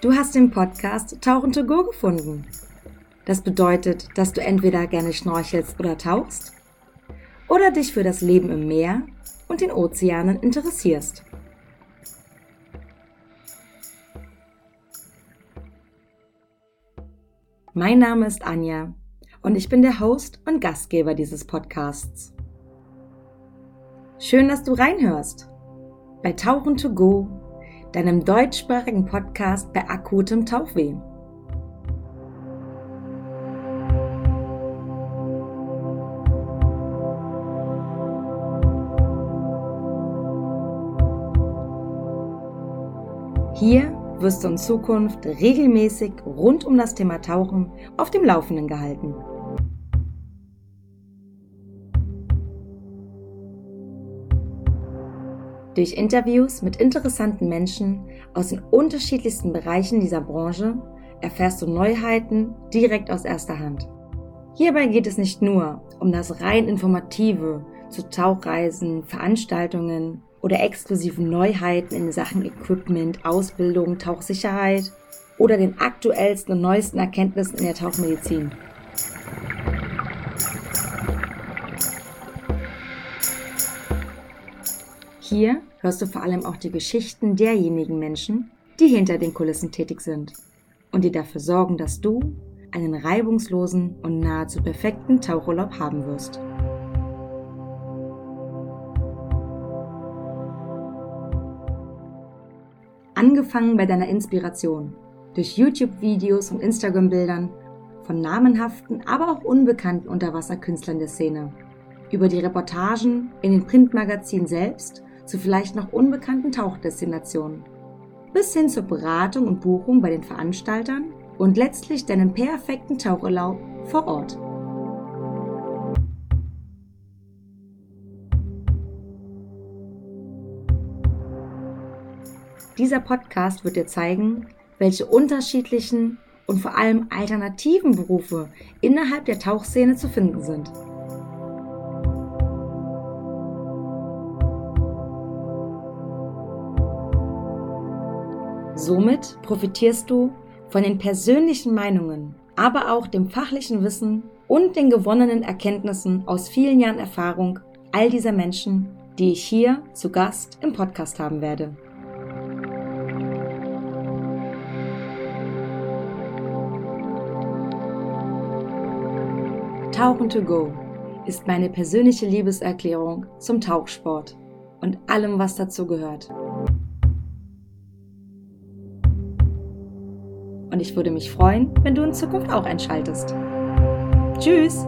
Du hast den Podcast Tauchen to Go gefunden. Das bedeutet, dass du entweder gerne schnorchelst oder tauchst oder dich für das Leben im Meer und den Ozeanen interessierst. Mein Name ist Anja und ich bin der Host und Gastgeber dieses Podcasts. Schön, dass du reinhörst bei Tauchen to Go, deinem deutschsprachigen Podcast bei akutem Tauchweh. Hier wirst du in Zukunft regelmäßig rund um das Thema Tauchen auf dem Laufenden gehalten. Durch Interviews mit interessanten Menschen aus den unterschiedlichsten Bereichen dieser Branche erfährst du Neuheiten direkt aus erster Hand. Hierbei geht es nicht nur um das rein informative zu Tauchreisen, Veranstaltungen oder exklusiven Neuheiten in Sachen Equipment, Ausbildung, Tauchsicherheit oder den aktuellsten und neuesten Erkenntnissen in der Tauchmedizin. Hier hörst du vor allem auch die Geschichten derjenigen Menschen, die hinter den Kulissen tätig sind und die dafür sorgen, dass du einen reibungslosen und nahezu perfekten Tauchurlaub haben wirst. Angefangen bei deiner Inspiration, durch YouTube-Videos und Instagram-Bildern von namenhaften, aber auch unbekannten Unterwasserkünstlern der Szene, über die Reportagen in den Printmagazinen selbst zu vielleicht noch unbekannten Tauchdestinationen, bis hin zur Beratung und Buchung bei den Veranstaltern und letztlich deinen perfekten Tauchurlaub vor Ort. Dieser Podcast wird dir zeigen, welche unterschiedlichen und vor allem alternativen Berufe innerhalb der Tauchszene zu finden sind. Somit profitierst du von den persönlichen Meinungen, aber auch dem fachlichen Wissen und den gewonnenen Erkenntnissen aus vielen Jahren Erfahrung all dieser Menschen, die ich hier zu Gast im Podcast haben werde. Tauchen to Go ist meine persönliche Liebeserklärung zum Tauchsport und allem, was dazu gehört. Und ich würde mich freuen, wenn du in Zukunft auch einschaltest. Tschüss!